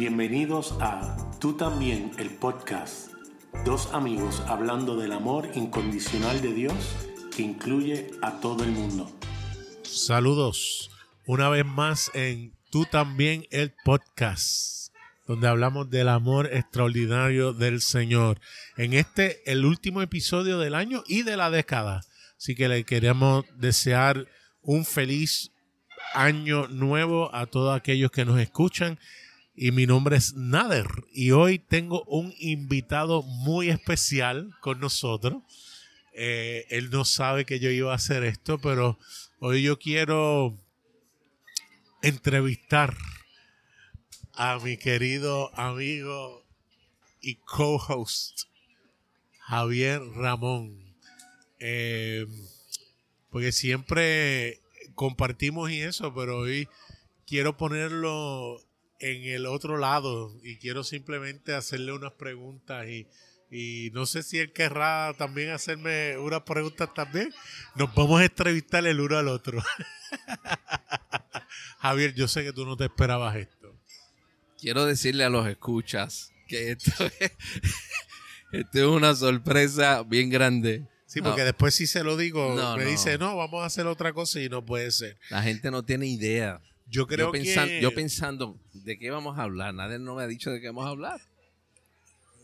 Bienvenidos a Tú también, el podcast. Dos amigos hablando del amor incondicional de Dios que incluye a todo el mundo. Saludos una vez más en Tú también, el podcast, donde hablamos del amor extraordinario del Señor. En este, el último episodio del año y de la década. Así que le queremos desear un feliz año nuevo a todos aquellos que nos escuchan. Y mi nombre es Nader. Y hoy tengo un invitado muy especial con nosotros. Eh, él no sabe que yo iba a hacer esto, pero hoy yo quiero entrevistar a mi querido amigo y co-host Javier Ramón. Eh, porque siempre compartimos y eso, pero hoy quiero ponerlo en el otro lado y quiero simplemente hacerle unas preguntas y, y no sé si él querrá también hacerme unas preguntas también. Nos vamos a entrevistar el uno al otro. Javier, yo sé que tú no te esperabas esto. Quiero decirle a los escuchas que esto es, esto es una sorpresa bien grande. Sí, porque No. después si se lo digo, No, me no. dice, no, vamos a hacer otra cosa y no puede ser. La gente no tiene idea. Yo creo yo, pensan- que... yo pensando, ¿de qué vamos a hablar? Nadie no me ha dicho de qué vamos a hablar.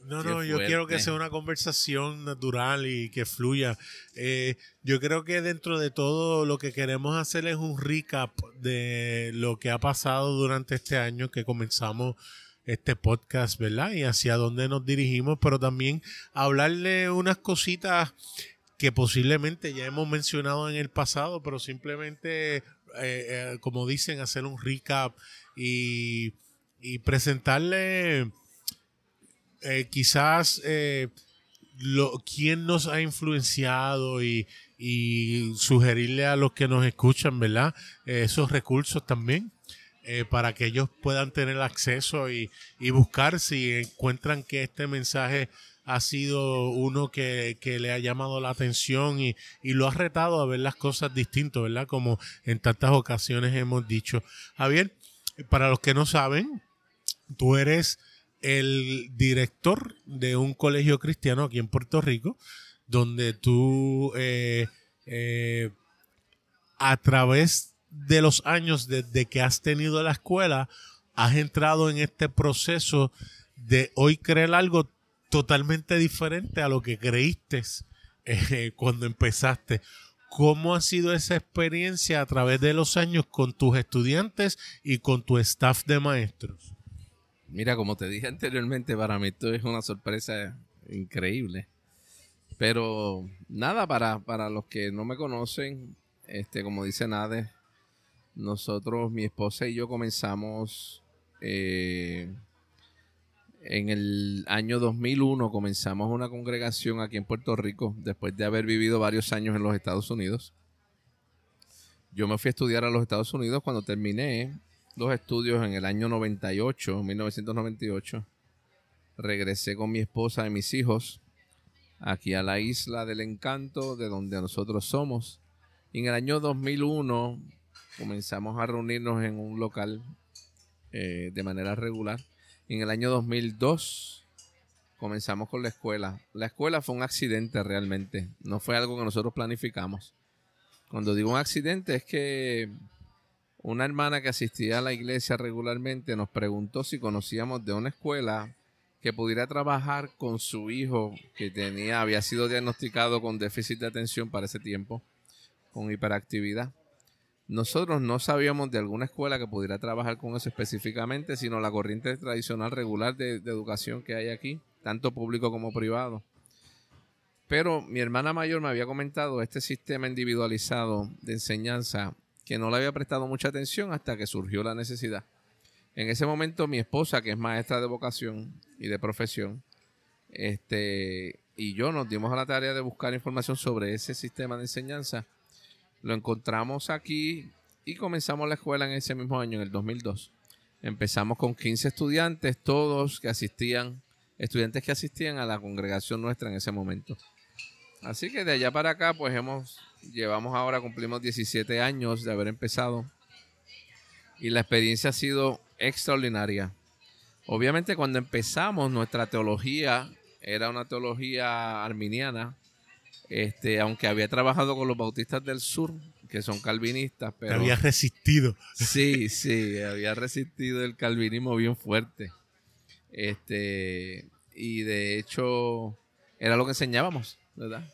No, Qué no, yo quiero que sea una conversación natural y que fluya. Eh, yo creo que dentro de todo lo que queremos hacer es un recap de lo que ha pasado durante este año que comenzamos este podcast, ¿verdad? Y hacia dónde nos dirigimos, pero también hablarle unas cositas que posiblemente ya hemos mencionado en el pasado, pero simplemente, eh, eh, como dicen, hacer un recap y, y presentarle eh, quizás lo, quién nos ha influenciado y, y sugerirle a los que nos escuchan, ¿verdad? Esos recursos también. para que ellos puedan tener acceso y, y buscar si encuentran que este mensaje ha sido uno que, que le ha llamado la atención y, y lo ha retado a ver las cosas distintas, ¿verdad? Como en tantas ocasiones hemos dicho. Javier, para los que no saben, tú eres el director de un colegio cristiano aquí en Puerto Rico, donde tú eh, eh, a través de los años desde que has tenido la escuela, has entrado en este proceso de hoy creer algo totalmente diferente a lo que creíste eh, cuando empezaste. ¿Cómo ha sido esa experiencia a través de los años con tus estudiantes y con tu staff de maestros? Mira, como te dije anteriormente, para mí esto es una sorpresa increíble. Pero nada, para, para los que no me conocen, este, como dice Nade, nosotros, mi esposa y yo comenzamos eh, en el año 2001, comenzamos una congregación aquí en Puerto Rico, después de haber vivido varios años en los Estados Unidos. Yo me fui a estudiar a los Estados Unidos cuando terminé los estudios en el año 98, 1998. Regresé con mi esposa y mis hijos aquí a la isla del encanto, de donde nosotros somos. Y en el año 2001 comenzamos a reunirnos en un local eh, de manera regular. En el año 2002 comenzamos con la escuela. La escuela fue un accidente realmente, no fue algo que nosotros planificamos. Cuando digo un accidente es que una hermana que asistía a la iglesia regularmente nos preguntó si conocíamos de una escuela que pudiera trabajar con su hijo que tenía, había sido diagnosticado con déficit de atención para ese tiempo, con hiperactividad. Nosotros no sabíamos de alguna escuela que pudiera trabajar con eso específicamente, sino la corriente tradicional regular de, educación que hay aquí, tanto público como privado. Pero mi hermana mayor me había comentado este sistema individualizado de enseñanza que no le había prestado mucha atención hasta que surgió la necesidad. En ese momento mi esposa, que es maestra de vocación y de profesión, este, y yo nos dimos a la tarea de buscar información sobre ese sistema de enseñanza. Lo encontramos aquí y comenzamos la escuela en ese mismo año, en el 2002. Empezamos con 15 estudiantes, todos que asistían, estudiantes que asistían a la congregación nuestra en ese momento. Así que de allá para acá, pues hemos, llevamos ahora, cumplimos 17 años de haber empezado. Y la experiencia ha sido extraordinaria. obviamente cuando empezamos nuestra teología era una teología arminiana, este, aunque había trabajado con los bautistas del sur, que son calvinistas, pero... Había resistido. Sí, sí, había resistido el calvinismo bien fuerte. Este, y de hecho, era lo que enseñábamos, ¿verdad?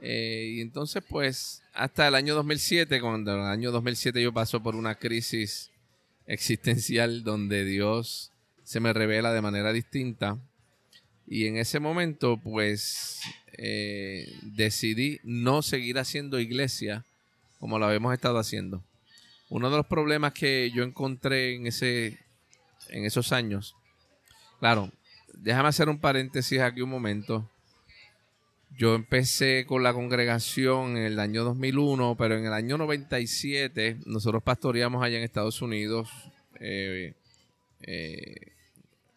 Eh, y entonces, pues, hasta el año 2007, cuando en el año 2007 yo paso por una crisis existencial donde Dios se me revela de manera distinta. Y en ese momento, pues, eh, decidí no seguir haciendo iglesia como lo habíamos estado haciendo. Uno de los problemas que yo encontré en, ese, en esos años, claro, déjame hacer un paréntesis aquí un momento. Yo empecé con la congregación en el año 2001, pero en el año 97 nosotros pastoreamos allá en Estados Unidos eh, eh,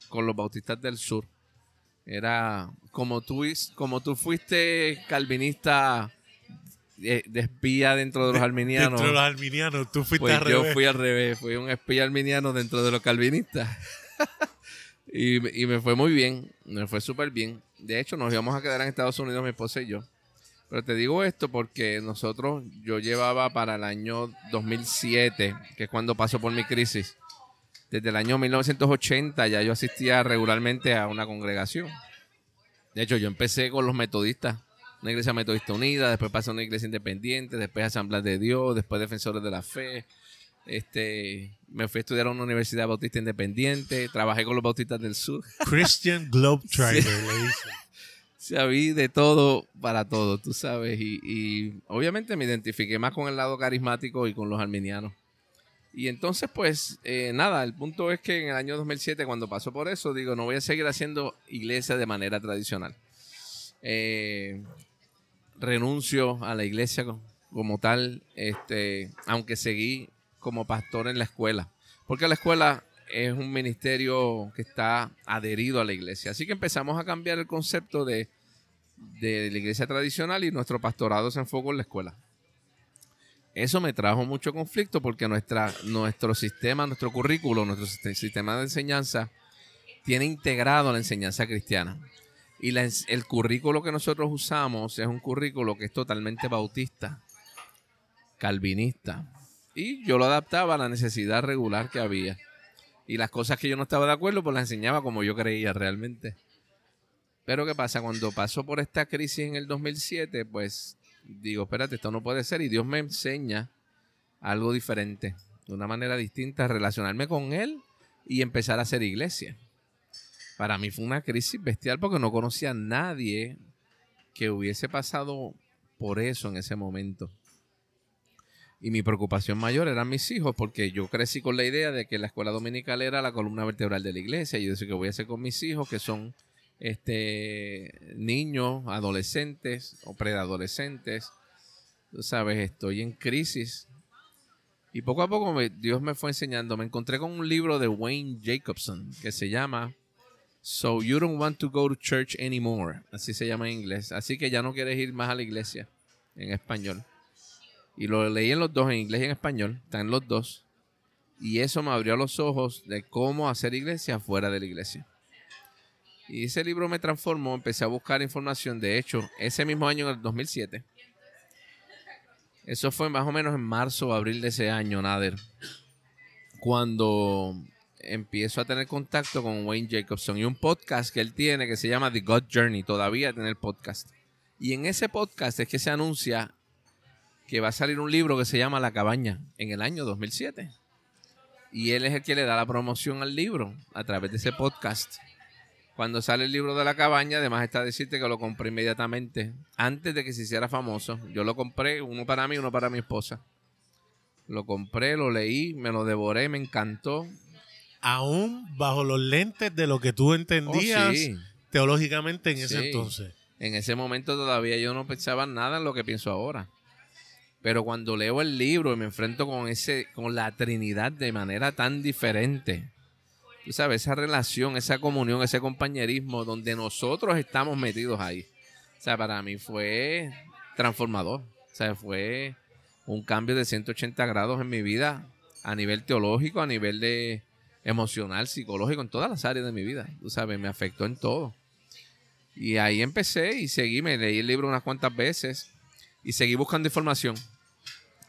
con los bautistas del sur. Era como tú, como tú fuiste calvinista de, espía dentro de los arminianos. Dentro de los arminianos, tú fuiste pues al yo revés. fui al revés, fui un espía arminiano dentro de los calvinistas. y, y me fue muy bien, me fue súper bien. De hecho, nos íbamos a quedar en Estados Unidos, mi esposa y yo. Pero te digo esto porque nosotros, yo llevaba para el año 2007, que es cuando pasó por mi crisis, desde el año 1980 ya yo asistía regularmente a una congregación. De hecho, yo empecé con los metodistas, una iglesia metodista unida, después pasé a una iglesia independiente, después Asamblea de Dios, después Defensores de la Fe. Este, me fui a estudiar a una universidad bautista independiente, trabajé con los bautistas del sur. Christian Globetrotter, le dicen. O sea, vi de todo para todo, tú sabes. Y, y obviamente me identifiqué más con el lado carismático y con los arminianos. Y entonces, pues, eh, nada, el punto es que en el año 2007, cuando pasó por eso, digo, no voy a seguir haciendo iglesia de manera tradicional. Eh, renuncio a la iglesia co- como tal, este, aunque seguí como pastor en la escuela. Porque la escuela es un ministerio que está adherido a la iglesia. Así que empezamos a cambiar el concepto de, de la iglesia tradicional y nuestro pastorado se enfocó en la escuela. Eso me trajo mucho conflicto porque nuestra, nuestro sistema, nuestro currículo, nuestro sist- sistema de enseñanza tiene integrado la enseñanza cristiana. Y el currículo que nosotros usamos es un currículo que es totalmente bautista, calvinista. Y yo lo adaptaba a la necesidad regular que había. Y las cosas que yo no estaba de acuerdo, pues las enseñaba como yo creía realmente. Pero ¿qué pasa? Cuando pasó por esta crisis en el 2007, pues digo, espérate, esto no puede ser. Y Dios me enseña algo diferente, de una manera distinta, relacionarme con Él y empezar a hacer iglesia. Para mí fue una crisis bestial porque no conocía a nadie que hubiese pasado por eso en ese momento. Y mi preocupación mayor eran mis hijos, porque yo crecí con la idea de que la escuela dominical era la columna vertebral de la iglesia. Y yo decía que voy a hacer con mis hijos, que son este niños, adolescentes o preadolescentes. Tú sabes, estoy en crisis. Y poco a poco Dios me fue enseñando. Me encontré con un libro de Wayne Jacobson que se llama So You Don't Want to Go to Church Anymore. Así se llama en inglés. Así que ya no quieres ir más a la iglesia en español. Y lo leí en los dos, en inglés y en español. Están los dos. Y eso me abrió los ojos de cómo hacer iglesia fuera de la iglesia. Y ese libro me transformó, empecé a buscar información. De hecho, ese mismo año, en el 2007, eso fue más o menos en marzo o abril de ese año, Nader, cuando empiezo a tener contacto con Wayne Jacobson y un podcast que él tiene que se llama The God Journey, todavía tiene el podcast. Y en ese podcast es que se anuncia que va a salir un libro que se llama La Cabaña en el año 2007. Y él es el que le da la promoción al libro a través de ese podcast. Cuando sale el libro de la cabaña, además está decirte que lo compré inmediatamente, antes de que se hiciera famoso. Yo lo compré, uno para mí, uno para mi esposa. Lo compré, lo leí, me lo devoré, me encantó. Aún bajo los lentes de lo que tú Oh, entendías sí. teológicamente en ese entonces. En ese momento todavía yo no pensaba nada en lo que pienso ahora. Pero cuando leo el libro y me enfrento con ese, con la Trinidad de manera tan diferente, tú sabes, esa relación, esa comunión, ese compañerismo donde nosotros estamos metidos ahí. O sea, para mí fue transformador. O sea, fue un cambio de 180 grados en mi vida a nivel teológico, a nivel de, emocional, psicológico, en todas las áreas de mi vida. Tú sabes, me afectó en todo. Y ahí empecé y seguí, me leí el libro unas cuantas veces y seguí buscando información.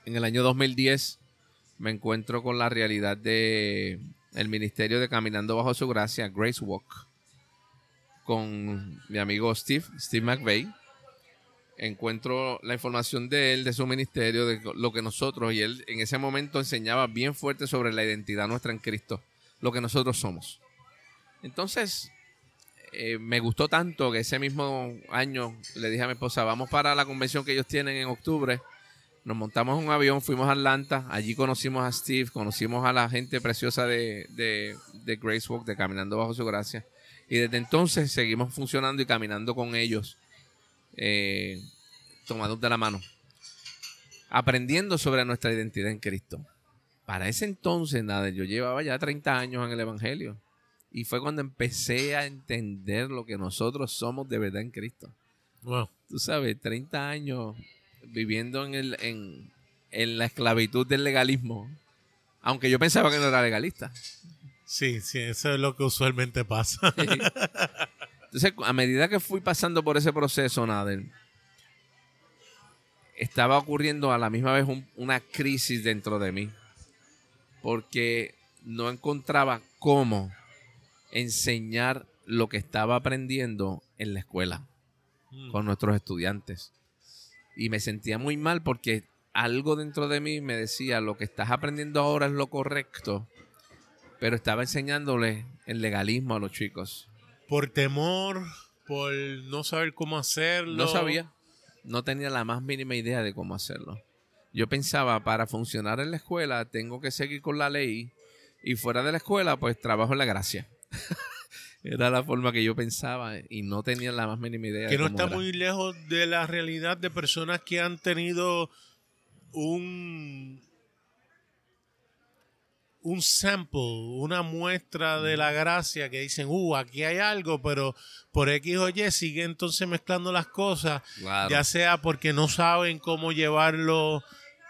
En el año 2010 me encuentro con la realidad de el ministerio de Caminando bajo su gracia, Grace Walk, con mi amigo Steve, Steve McVeigh. Encuentro la información de él, de su ministerio, de lo que nosotros, y él en ese momento enseñaba bien fuerte sobre la identidad nuestra en Cristo, lo que nosotros somos. Entonces, eh, me gustó tanto que ese mismo año le dije a mi esposa, vamos para la convención que ellos tienen en octubre. Nos montamos en un avión, fuimos a Atlanta, allí conocimos a Steve, conocimos a la gente preciosa de, de, de Grace Walk, de Caminando Bajo Su Gracia. Y desde entonces seguimos funcionando y caminando con ellos, eh, tomados de la mano, aprendiendo sobre nuestra identidad en Cristo. Para ese entonces, nada, yo llevaba ya 30 años en el Evangelio. Y fue cuando empecé a entender lo que nosotros somos de verdad en Cristo. Wow. Tú sabes, 30 años viviendo en, el, en, en la esclavitud del legalismo. Aunque yo pensaba que no era legalista. Sí, sí, eso es lo que usualmente pasa. Entonces, a medida que fui pasando por ese proceso, Nader, estaba ocurriendo a la misma vez un- una crisis dentro de mí. Porque no encontraba cómo enseñar lo que estaba aprendiendo en la escuela Mm. con nuestros estudiantes. Y me sentía muy mal porque algo dentro de mí me decía, lo que estás aprendiendo ahora es lo correcto, pero estaba enseñándole el legalismo a los chicos. Por temor, por no saber cómo hacerlo. No sabía, no tenía la más mínima idea de cómo hacerlo. Yo pensaba, para funcionar en la escuela tengo que seguir con la ley y fuera de la escuela pues trabajo en la gracia. Era la forma que yo pensaba y no tenía la más mínima idea. Que no está era. muy lejos de la realidad de personas que han tenido un un sample, una muestra de la gracia que dicen, uh, aquí hay algo, pero por X o Y sigue entonces mezclando las cosas, Claro. ya sea porque no saben cómo llevarlo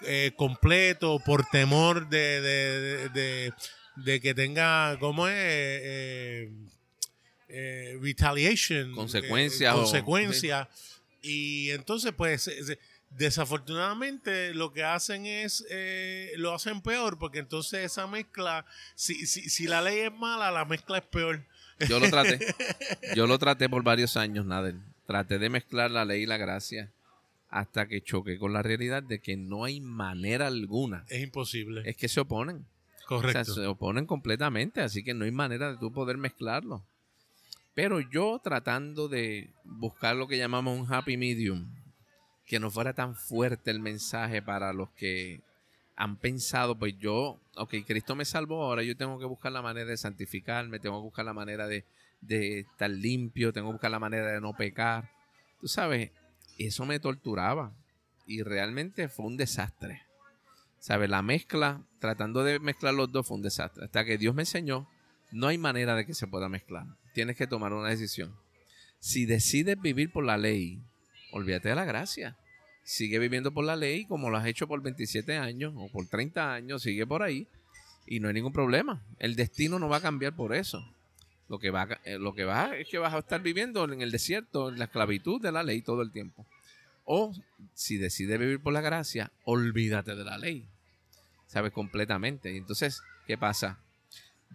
eh, completo, por temor de, de, de- de- de que tenga, ¿cómo es? Eh, eh, retaliation. Consecuencias eh, consecuencias. Y entonces, pues, se- desafortunadamente lo que hacen es, eh, lo hacen peor, porque entonces esa mezcla, si, si, si la ley es mala, la mezcla es peor. Yo lo traté. Yo lo traté por varios años, Nader. Traté de mezclar la ley y la gracia hasta que choqué con la realidad de que no hay manera alguna. Es imposible. Es que se oponen. Correcto. O sea, se oponen completamente, así que no hay manera de tú poder mezclarlo. Pero yo tratando de buscar lo que llamamos un happy medium, que no fuera tan fuerte el mensaje para los que han pensado, pues yo, ok, Cristo me salvó, ahora yo tengo que buscar la manera de santificarme, tengo que buscar la manera de, de estar limpio, tengo que buscar la manera de no pecar. Tú sabes, eso me torturaba y realmente fue un desastre. ¿Sabes? La mezcla, tratando de mezclar los dos fue un desastre. Hasta que Dios me enseñó, no hay manera de que se pueda mezclar. Tienes que tomar una decisión. Si decides vivir por la ley, olvídate de la gracia. Sigue viviendo por la ley como lo has hecho por 27 años o por 30 años, sigue por ahí y no hay ningún problema. El destino no va a cambiar por eso. Lo que va, eh, lo que va es que vas a estar viviendo en el desierto, en la esclavitud de la ley todo el tiempo. O si decides vivir por la gracia, olvídate de la ley. ¿Sabes? Completamente. Y entonces, ¿qué pasa?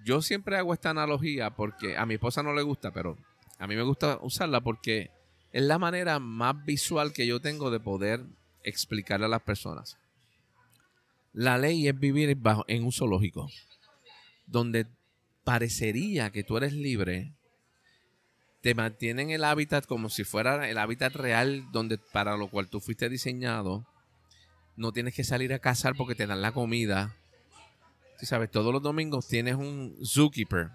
Yo siempre hago esta analogía porque a mi esposa no le gusta, pero a mí me gusta usarla porque es la manera más visual que yo tengo de poder explicarle a las personas. La ley es vivir bajo, en un zoológico, donde parecería que tú eres libre, te mantienen el hábitat como si fuera el hábitat real donde para lo cual tú fuiste diseñado. No tienes que salir a cazar porque te dan la comida. Tú sabes, todos los domingos tienes un zookeeper,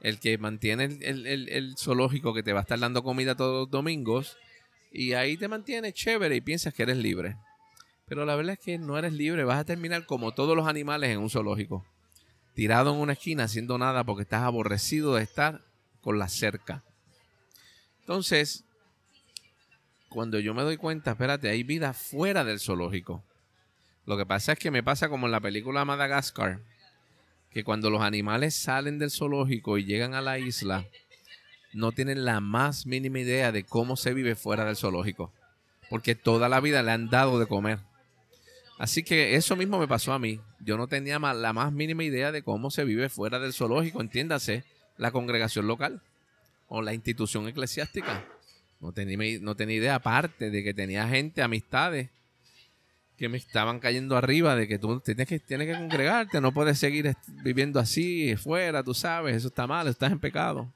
el que mantiene el, el- el- el zoológico que te va a estar dando comida todos los domingos. Y ahí te mantiene chévere y piensas que eres libre. Pero la verdad es que no eres libre. Vas a terminar como todos los animales en un zoológico. Tirado en una esquina haciendo nada porque estás aborrecido de estar con la cerca. Entonces, cuando yo me doy cuenta, espérate, hay vida fuera del zoológico. Lo que pasa es que me pasa como en la película Madagascar, que cuando los animales salen del zoológico y llegan a la isla, no tienen la más mínima idea de cómo se vive fuera del zoológico, porque toda la vida le han dado de comer. Así que eso mismo me pasó a mí. Yo no tenía la más mínima idea de cómo se vive fuera del zoológico, entiéndase, la congregación local o la institución eclesiástica. No tenía, no tenía idea, aparte de que tenía gente, amistades, que me estaban cayendo arriba de que tú tienes que, tienes que congregarte, no puedes seguir viviendo así, fuera, tú sabes, eso está mal, estás en pecado.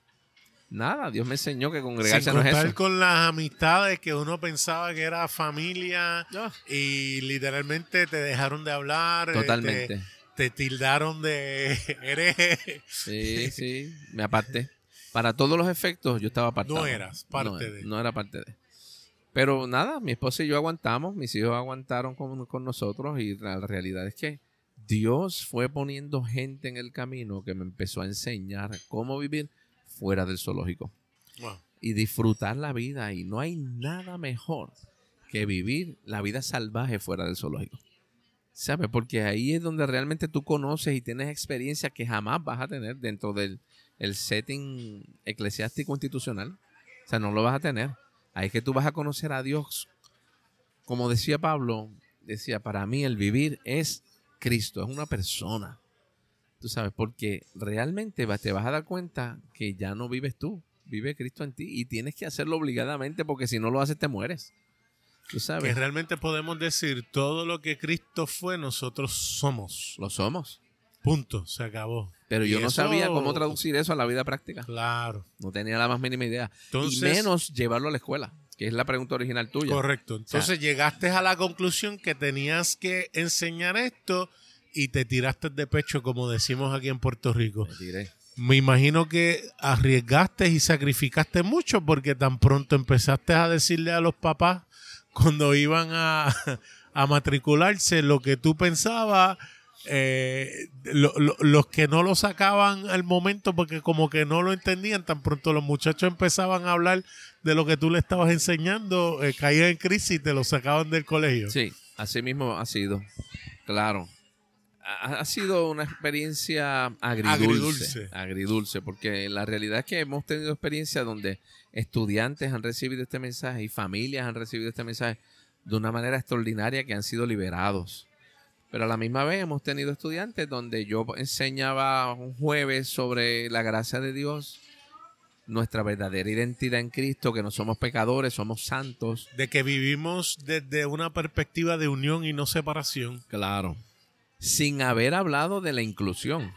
Nada, Dios me enseñó que congregarse no es eso. con las amistades que uno pensaba que era familia y literalmente te dejaron de hablar. Este, Totalmente. Te, tildaron de hereje. Sí, sí, me aparté. Para todos los efectos yo estaba apartado. No eras parte de. No era parte de. Pero nada, mi esposa y yo aguantamos, mis hijos aguantaron con, con nosotros y la realidad es que Dios fue poniendo gente en el camino que me empezó a enseñar cómo vivir fuera del zoológico. Y disfrutar la vida. Y no hay nada mejor que vivir la vida salvaje fuera del zoológico. ¿Sabes? Porque ahí es donde realmente tú conoces y tienes experiencias que jamás vas a tener dentro del el setting eclesiástico institucional. O sea, no lo vas a tener. Ahí es que tú vas a conocer a Dios. Como decía Pablo, decía, para mí el vivir es Cristo, es una persona. Tú sabes, porque realmente te vas a dar cuenta que ya no vives tú, vive Cristo en ti y tienes que hacerlo obligadamente porque si no lo haces te mueres. Tú sabes. Que realmente podemos decir todo lo que Cristo fue, nosotros somos. Lo somos. Punto, se acabó. Pero yo no sabía cómo traducir eso a la vida práctica. Claro. No tenía la más mínima idea. y menos llevarlo a la escuela, que es la pregunta original tuya. Correcto. Entonces llegaste a la conclusión que tenías que enseñar esto y te tiraste de pecho, como decimos aquí en Puerto Rico. Me Me imagino que arriesgaste y sacrificaste mucho porque tan pronto empezaste a decirle a los papás cuando iban a, matricularse lo que tú pensabas. Eh, los que no lo sacaban al momento porque como que no lo entendían, tan pronto los muchachos empezaban a hablar de lo que tú le estabas enseñando, eh, caían en crisis y te lo sacaban del colegio. Sí, así mismo ha sido. Claro ha, sido una experiencia agridulce, agridulce. porque la realidad es que hemos tenido experiencias donde estudiantes han recibido este mensaje y familias han recibido este mensaje de una manera extraordinaria que han sido liberados. Pero a la misma vez hemos tenido estudiantes donde yo enseñaba un jueves sobre la gracia de Dios, nuestra verdadera identidad en Cristo, que no somos pecadores, somos santos. De que vivimos desde una perspectiva de unión y no separación. Claro sin haber hablado de la inclusión.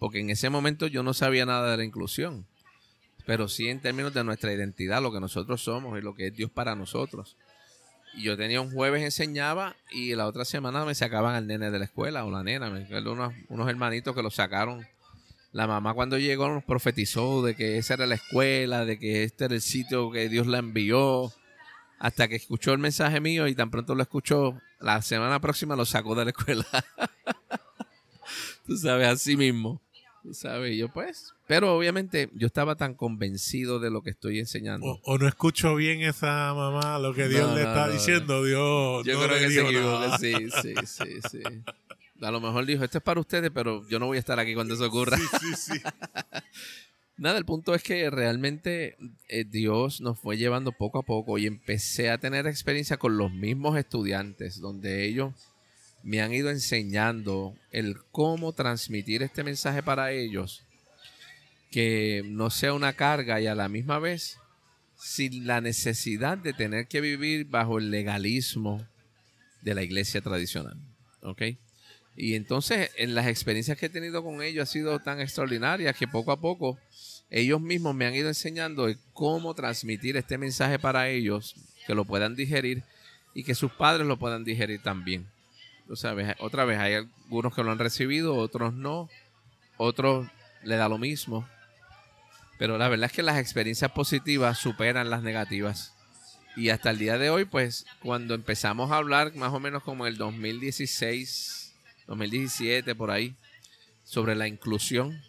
Porque en ese momento yo no sabía nada de la inclusión. Pero sí en términos de nuestra identidad, lo que nosotros somos y lo que es Dios para nosotros. Yo tenía un jueves enseñaba y la otra semana me sacaban al nene de la escuela o la nena. Me unos, unos hermanitos que lo sacaron. La mamá cuando llegó nos profetizó de que esa era la escuela, de que este era el sitio que Dios la envió. Hasta que escuchó el mensaje mío y tan pronto lo escuchó, la semana próxima lo sacó de la escuela. Tú sabes, así mismo. Sabes, yo pues. Pero obviamente yo estaba tan convencido de lo que estoy enseñando. O, no escucho bien esa mamá lo que Dios le está diciendo. Dios. Yo creo que se equivoca. Sí, sí, sí, sí. A lo mejor dijo, esto es para ustedes, pero yo no voy a estar aquí cuando eso ocurra. Sí, sí, sí. Nada, el punto es que realmente eh, Dios nos fue llevando poco a poco y empecé a tener experiencia con los mismos estudiantes, donde ellos me han ido enseñando el cómo transmitir este mensaje para ellos, que no sea una carga y a la misma vez sin la necesidad de tener que vivir bajo el legalismo de la iglesia tradicional. ¿Ok? Y entonces en las experiencias que he tenido con ellos ha sido tan extraordinarias que poco a poco ellos mismos me han ido enseñando cómo transmitir este mensaje para ellos, que lo puedan digerir y que sus padres lo puedan digerir también. Tú sabes, otra vez hay algunos que lo han recibido, otros no, otros le da lo mismo. Pero la verdad es que las experiencias positivas superan las negativas. Y hasta el día de hoy, pues, cuando empezamos a hablar, más o menos como el 2016, 2017, por ahí, sobre la inclusión,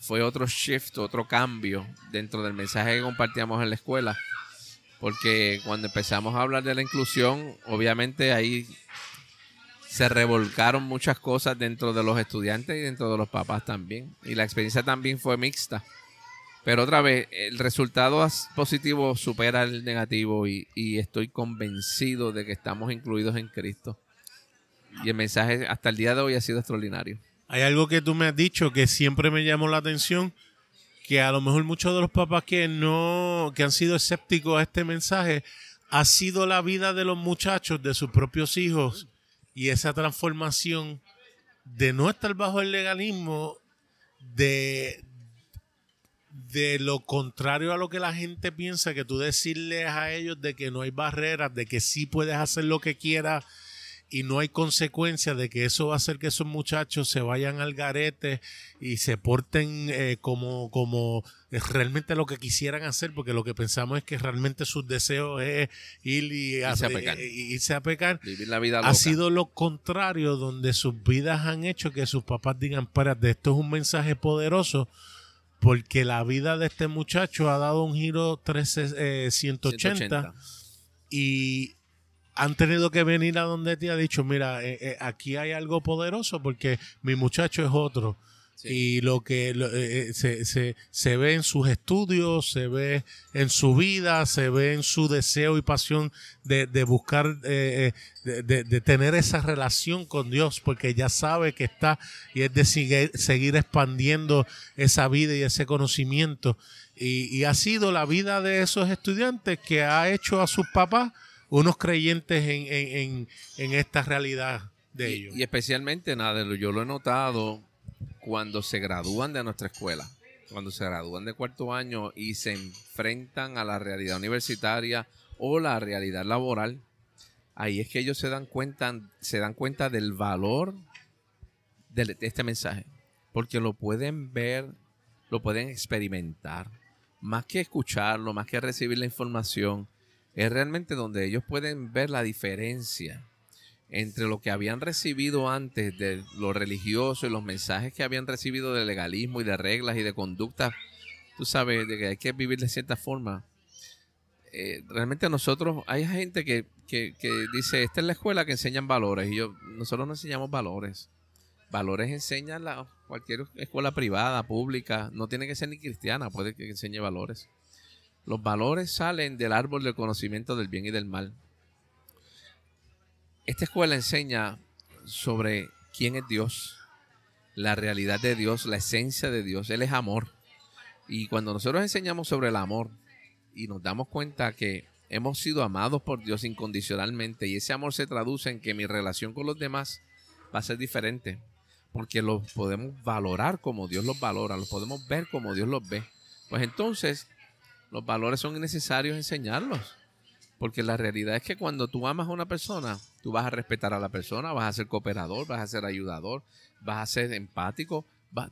fue otro shift, otro cambio dentro del mensaje que compartíamos en la escuela. Porque cuando empezamos a hablar de la inclusión, obviamente ahí se revolcaron muchas cosas dentro de los estudiantes y dentro de los papás también. Y la experiencia también fue mixta. Pero otra vez, el resultado positivo supera el negativo y, estoy convencido de que estamos incluidos en Cristo. Y el mensaje hasta el día de hoy ha sido extraordinario. Hay algo que tú me has dicho que siempre me llamó la atención, que a lo mejor muchos de los papás que no, que han sido escépticos a este mensaje, ha sido la vida de los muchachos, de sus propios hijos, y esa transformación de no estar bajo el legalismo, de, de lo contrario a lo que la gente piensa, que tú decirles a ellos de que no hay barreras, de que sí puedes hacer lo que quieras y no hay consecuencia de que eso va a hacer que esos muchachos se vayan al garete y se porten eh, como, como realmente lo que quisieran hacer, porque lo que pensamos es que realmente sus deseos es ir y irse, a pecar. irse a pecar. Vivir la vida Ha sido lo contrario, donde sus vidas han hecho que sus papás digan, espérate, esto es un mensaje poderoso porque la vida de este muchacho ha dado un giro 3, 180, y han tenido que venir a donde te ha dicho, mira, eh, eh, aquí hay algo poderoso porque mi muchacho es otro. Y lo que eh, se, se, se, ve en sus estudios, se ve en su vida, se ve en su deseo y pasión de, de buscar, de, de, tener esa relación con Dios, porque ya sabe que está y es de seguir, seguir expandiendo esa vida y ese conocimiento. Y, y ha sido la vida de esos estudiantes que ha hecho a sus papás unos creyentes en, esta realidad de ellos. Y especialmente, nada, yo lo he notado cuando se gradúan de nuestra escuela, cuando se gradúan de cuarto año y se enfrentan a la realidad universitaria o la realidad laboral, ahí es que ellos se dan cuenta, se dan cuenta del valor de este mensaje, porque lo pueden ver, lo pueden experimentar, más que escucharlo, más que recibir la información, es realmente donde ellos pueden ver la diferencia entre lo que habían recibido antes de lo religioso y los mensajes que habían recibido de legalismo y de reglas y de conducta, tú sabes, de que hay que vivir de cierta forma. Eh, realmente nosotros, hay gente que, que, dice, esta es la escuela que enseñan valores, y yo, nosotros no enseñamos valores. Valores enseñan la, cualquier escuela privada, pública, no tiene que ser ni cristiana, puede que enseñe valores. Los valores salen del árbol del conocimiento del bien y del mal. Esta escuela enseña sobre quién es Dios, la realidad de Dios, la esencia de Dios. Él es amor. Y cuando nosotros enseñamos sobre el amor y nos damos cuenta que hemos sido amados por Dios incondicionalmente y ese amor se traduce en que mi relación con los demás va a ser diferente, porque los podemos valorar como Dios los valora, los podemos ver como Dios los ve. Pues entonces los valores son necesarios enseñarlos. Porque la realidad es que cuando tú amas a una persona, tú vas a respetar a la persona, vas a ser cooperador, vas a ser ayudador, vas a ser empático.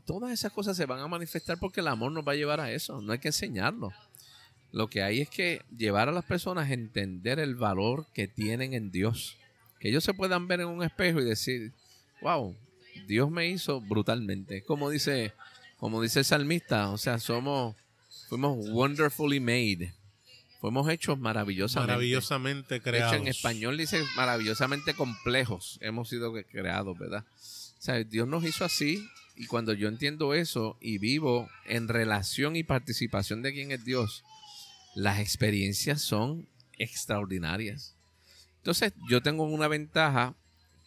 todas esas cosas se van a manifestar porque el amor nos va a llevar a eso. No hay que enseñarlo. Lo que hay es que llevar a las personas a entender el valor que tienen en Dios. Que ellos se puedan ver en un espejo y decir, wow, Dios me hizo brutalmente. Como dice, como dice el salmista, o sea, somos Fuimos wonderfully made. Fuimos hechos maravillosamente. Maravillosamente creados. en español dice maravillosamente complejos. Hemos sido creados, ¿verdad? O sea, Dios nos hizo así y cuando yo entiendo eso y vivo en relación y participación de quién es Dios, las experiencias son extraordinarias. Entonces, yo tengo una ventaja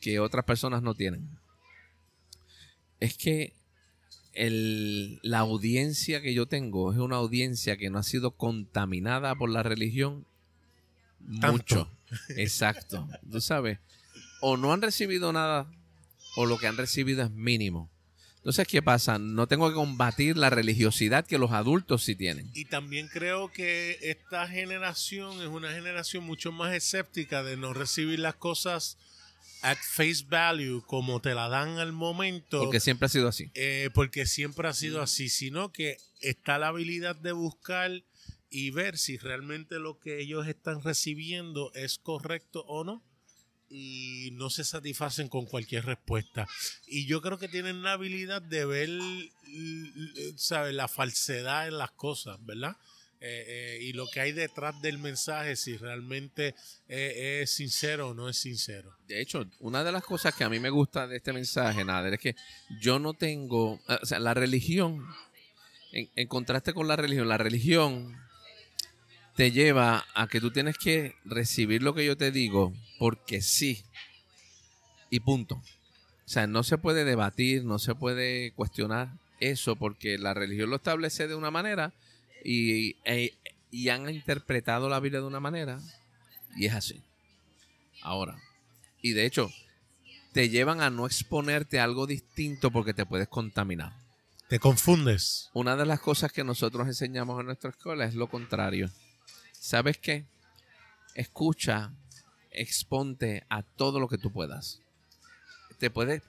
que otras personas no tienen. Es que la audiencia que yo tengo es una audiencia que no ha sido contaminada por la religión mucho. Exacto. Tú sabes, o no han recibido nada o lo que han recibido es mínimo. Entonces, ¿qué pasa? No tengo que combatir la religiosidad que los adultos sí tienen. Y también creo que esta generación es una generación mucho más escéptica de no recibir las cosas at face value como te la dan al momento. Porque siempre ha sido así. Eh, porque siempre ha sido así, sino que está la habilidad de buscar y ver si realmente lo que ellos están recibiendo es correcto o no y no se satisfacen con cualquier respuesta. Y yo creo que tienen la habilidad de ver, ¿sabes? La falsedad en las cosas, ¿verdad? Eh, eh, y lo que hay detrás del mensaje, si realmente eh, es sincero o no es sincero. De hecho, una de las cosas que a mí me gusta de este mensaje, nada, es que yo no tengo, o sea, la religión, en contraste con la religión, la religión te lleva a que tú tienes que recibir lo que yo te digo porque sí y punto. O sea, no se puede debatir, no se puede cuestionar eso porque la religión lo establece de una manera y, e, y han interpretado la Biblia de una manera y es así. Ahora, y de hecho, te llevan a no exponerte a algo distinto porque te puedes contaminar. Te confundes. Una de las cosas que nosotros enseñamos en nuestra escuela es lo contrario. ¿Sabes qué? Escucha, exponte a todo lo que tú puedas. Te puedes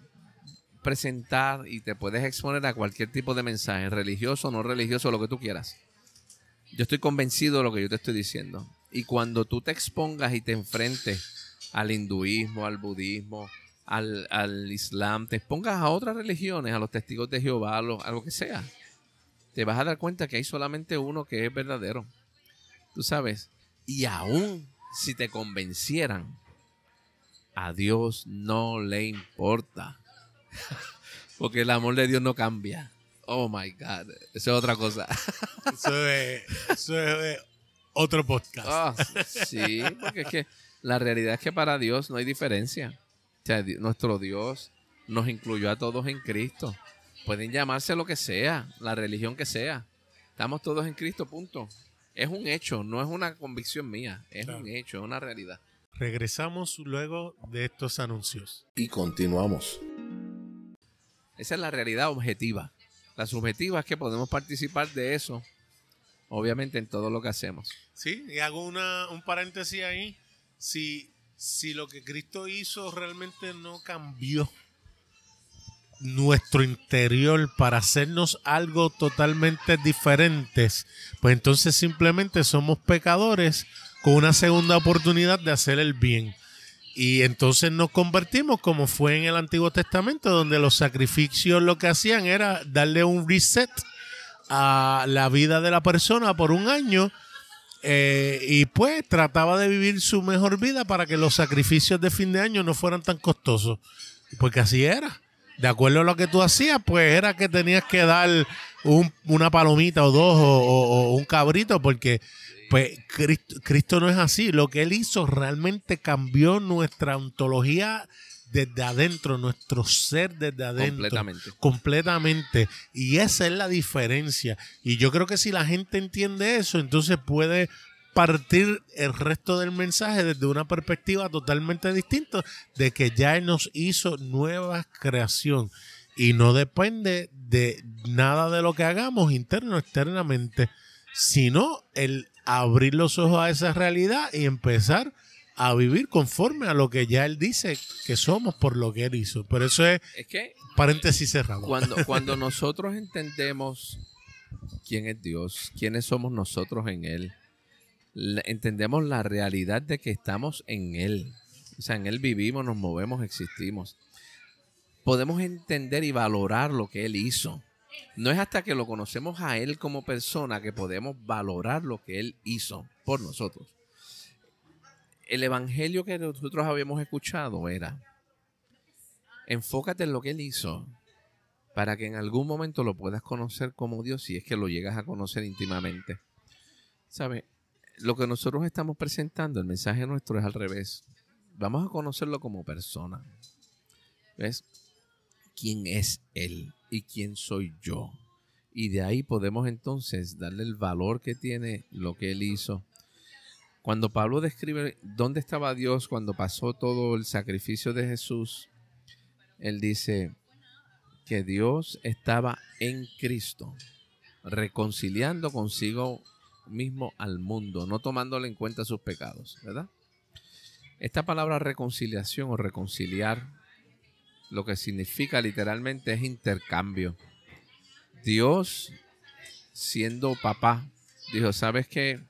presentar y te puedes exponer a cualquier tipo de mensaje, religioso, no religioso, lo que tú quieras. Yo estoy convencido de lo que yo te estoy diciendo. Y cuando tú te expongas y te enfrentes al hinduismo, al budismo, al, al islam, te expongas a otras religiones, a los testigos de Jehová, a lo, que sea, te vas a dar cuenta que hay solamente uno que es verdadero. Tú sabes, y aún si te convencieran, a Dios no le importa. Porque el amor de Dios no cambia. Oh my God. Eso es otra cosa. Eso es, eso es, otro podcast. Ah, sí, porque es que la realidad es que para Dios no hay diferencia. O sea, nuestro Dios nos incluyó a todos en Cristo. Pueden llamarse lo que sea, la religión que sea. Estamos todos en Cristo, punto. Es un hecho, no es una convicción mía. Es Claro. un hecho, es una realidad. Regresamos luego de estos anuncios. Y continuamos. Esa es la realidad objetiva. La subjetiva es que podemos participar de eso, obviamente, en todo lo que hacemos. Sí, y hago una, un paréntesis ahí. Si, si lo que Cristo hizo realmente no cambió nuestro interior para hacernos algo totalmente diferentes, pues entonces simplemente somos pecadores con una segunda oportunidad de hacer el bien. Y entonces nos convertimos como fue en el Antiguo Testamento, donde los sacrificios lo que hacían era darle un reset a la vida de la persona por un año eh, y pues trataba de vivir su mejor vida para que los sacrificios de fin de año no fueran tan costosos. Porque así era. De acuerdo a lo que tú hacías, pues era que tenías que dar un- una palomita o dos o, o- o un cabrito, porque pues Cristo, Cristo no es así. Lo que él hizo realmente cambió nuestra ontología desde adentro, nuestro ser desde adentro Completamente. completamente. Y esa es la diferencia. Y yo creo que si la gente entiende eso, entonces puede partir el resto del mensaje desde una perspectiva totalmente distinta de que ya Él nos hizo nueva creación y no depende de nada de lo que hagamos interno o externamente, sino el abrir los ojos a esa realidad y empezar a vivir conforme a lo que ya Él dice que somos por lo que Él hizo. Pero eso es Es que paréntesis cerrado. cuando, cuando nosotros entendemos quién es Dios, quiénes somos nosotros en Él, entendemos la realidad de que estamos en Él. O sea, en Él vivimos, nos movemos, existimos. Podemos entender y valorar lo que Él hizo. No es hasta que lo conocemos a Él como persona que podemos valorar lo que Él hizo por nosotros. El evangelio que nosotros habíamos escuchado era, enfócate en lo que Él hizo para que en algún momento lo puedas conocer como Dios si es que lo llegas a conocer íntimamente. ¿Sabe? Lo que nosotros estamos presentando, el mensaje nuestro es al revés. Vamos a conocerlo como persona. ¿Ves? ¿Quién es Él y quién soy yo? Y de ahí podemos entonces darle el valor que tiene lo que Él hizo. Cuando Pablo describe dónde estaba Dios cuando pasó todo el sacrificio de Jesús, él dice, que Dios estaba en Cristo, reconciliando consigo mismo al mundo, no tomándole en cuenta sus pecados, ¿verdad? Esta palabra reconciliación o reconciliar, lo que significa literalmente es intercambio. Dios, siendo papá, dijo, ¿sabes qué?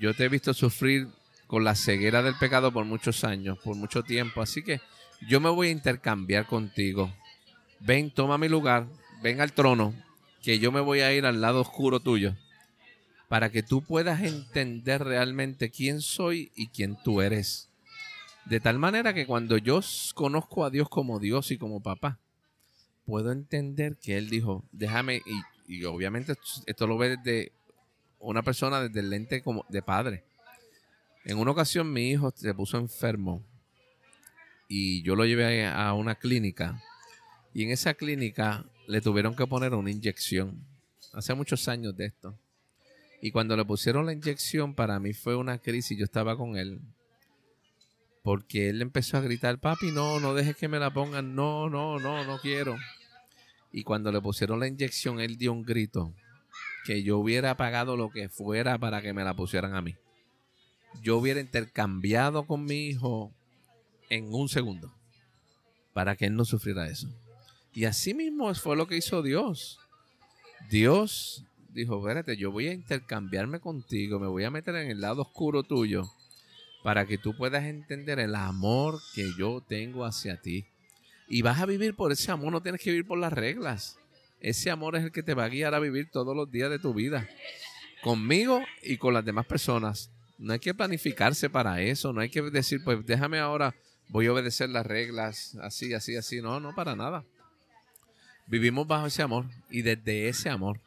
Yo te he visto sufrir con la ceguera del pecado por muchos años, por mucho tiempo, así que yo me voy a intercambiar contigo ven, toma mi lugar, ven al trono, que yo me voy a ir al lado oscuro tuyo. para que tú puedas entender realmente quién soy y quién tú eres. De tal manera que cuando yo conozco a Dios como Dios y como papá, puedo entender que Él dijo, déjame, y, obviamente esto lo ve desde una persona desde el lente como de padre. En una ocasión mi hijo se puso enfermo y yo lo llevé a una clínica y en esa clínica le tuvieron que poner una inyección. Hace muchos años de esto. Y cuando le pusieron la inyección, para mí fue una crisis. Yo estaba con él. Porque él empezó a gritar, papi, no, no dejes que me la pongan. No, no, no, no quiero. Y cuando le pusieron la inyección, él dio un grito. Que yo hubiera pagado lo que fuera para que me la pusieran a mí. Yo hubiera intercambiado con mi hijo en un segundo. Para que él no sufriera eso. Y así mismo fue lo que hizo Dios. Dios dijo, espérate, yo voy a intercambiarme contigo, me voy a meter en el lado oscuro tuyo para que tú puedas entender el amor que yo tengo hacia ti. Y vas a vivir por ese amor, no tienes que vivir por las reglas. Ese amor es el que te va a guiar a vivir todos los días de tu vida. Conmigo y con las demás personas. No hay que planificarse para eso, no hay que decir, pues déjame ahora, voy a obedecer las reglas, así, así, así. No, no, para nada. Vivimos bajo ese amor y desde ese amor.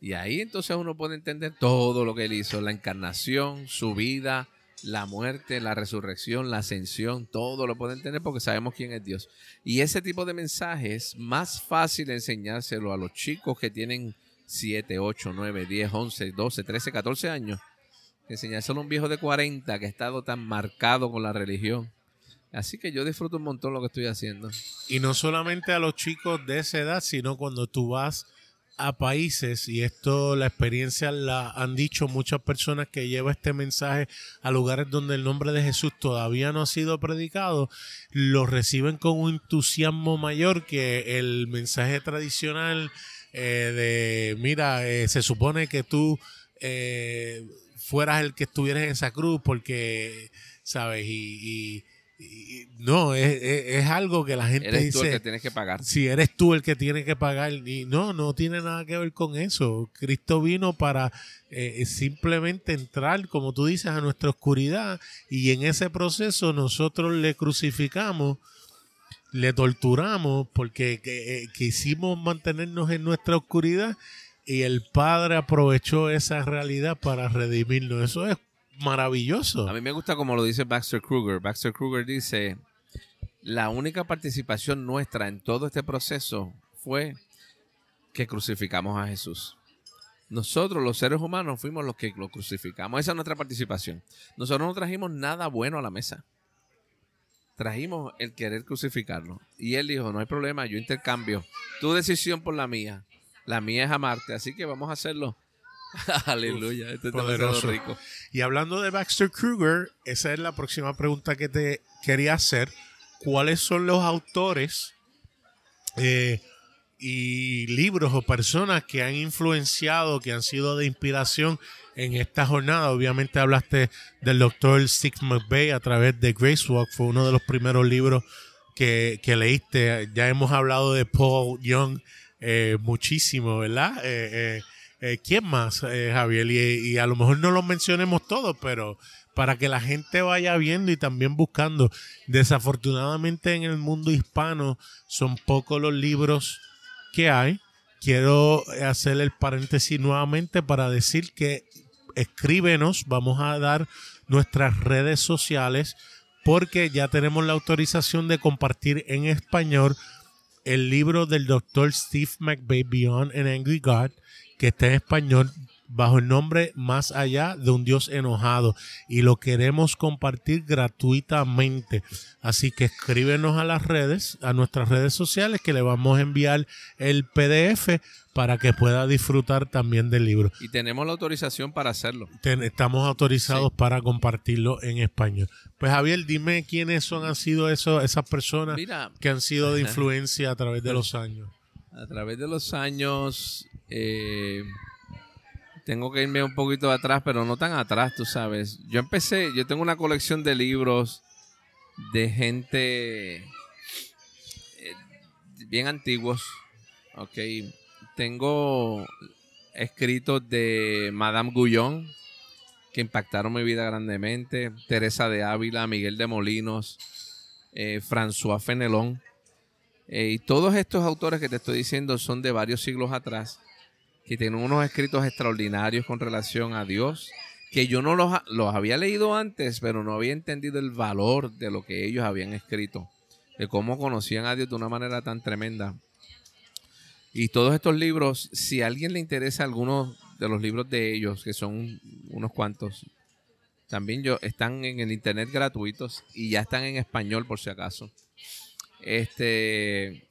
Y ahí entonces uno puede entender todo lo que él hizo, la encarnación, su vida, la muerte, la resurrección, la ascensión, todo lo puede entender porque sabemos quién es Dios. Y ese tipo de mensaje es más fácil enseñárselo a los chicos que tienen 7, 8, 9, 10, 11, 12, 13, 14 años. Enseñárselo a un viejo de 40 que ha estado tan marcado con la religión Así que yo disfruto un montón lo que estoy haciendo. Y no solamente a los chicos de esa edad, sino cuando tú vas a países, y esto la experiencia la han dicho muchas personas que lleva este mensaje a lugares donde el nombre de Jesús todavía no ha sido predicado, lo reciben con un entusiasmo mayor que el mensaje tradicional eh, de, mira, eh, se supone que tú eh, fueras el que estuvieras en esa cruz porque, ¿sabes? y no, es, algo que la gente eres dice. Tú el que tienes que pagar. Si eres tú el que tiene que pagar. Y no, no tiene nada que ver con eso. Cristo vino para eh, simplemente entrar, como tú dices, a nuestra oscuridad. Y en ese proceso nosotros le crucificamos, le torturamos, porque eh, quisimos mantenernos en nuestra oscuridad. Y el Padre aprovechó esa realidad para redimirnos. Eso es maravilloso. A mí me gusta como lo dice Baxter Kruger. Baxter Kruger dice, la única participación nuestra en todo este proceso fue que crucificamos a Jesús. Nosotros, los seres humanos, fuimos los que lo crucificamos. Esa es nuestra participación. Nosotros no trajimos nada bueno a la mesa. Trajimos el querer crucificarlo. Y él dijo, no hay problema, yo intercambio tu decisión por la mía. La mía es amarte, así que vamos a hacerlo Aleluya, este poderoso. rico. Y hablando de Baxter Kruger, esa es la próxima pregunta que te quería hacer. ¿Cuáles son los autores eh, y libros o personas que han influenciado, que han sido de inspiración en esta jornada? Obviamente hablaste del doctor Six McVeigh a través de Grace Walk, fue uno de los primeros libros que, leíste. Ya hemos hablado de Paul Young eh, muchísimo, ¿verdad? Eh, eh, ¿Quién más, eh, Javier? Y, a lo mejor no lo mencionemos todos, pero para que la gente vaya viendo y también buscando. Desafortunadamente en el mundo hispano son pocos los libros que hay. Quiero hacer el paréntesis nuevamente para decir que escríbenos, vamos a dar nuestras redes sociales porque ya tenemos la autorización de compartir en español el libro del doctor Steve McVeigh Beyond an Angry God que está en español bajo el nombre Más allá de un Dios enojado y lo queremos compartir gratuitamente. Así que escríbenos a las redes, a nuestras redes sociales que le vamos a enviar el PDF para que pueda disfrutar también del libro. Y tenemos la autorización para hacerlo. estamos autorizados para compartirlo en español. Pues Javier, dime quiénes son han sido esos, esas personas que han sido de influencia a través de los años. A través de los años, eh, tengo que irme un poquito atrás, pero no tan atrás, tú sabes. Yo empecé, yo tengo una colección de libros de gente eh, bien antiguos. Ok. Tengo escritos de Madame Guyon que impactaron mi vida grandemente, Teresa de Ávila, Miguel de Molinos, eh, François Fenelón. Eh, y todos estos autores que te estoy diciendo son de varios siglos atrás, que tienen unos escritos extraordinarios con relación a Dios, que yo no los, los había leído antes, pero no había entendido el valor de lo que ellos habían escrito, de cómo conocían a Dios de una manera tan tremenda. Y todos estos libros, si a alguien le interesa alguno de los libros de ellos, que son unos cuantos, también yo, están en el internet gratuitos y ya están en español por si acaso. Este,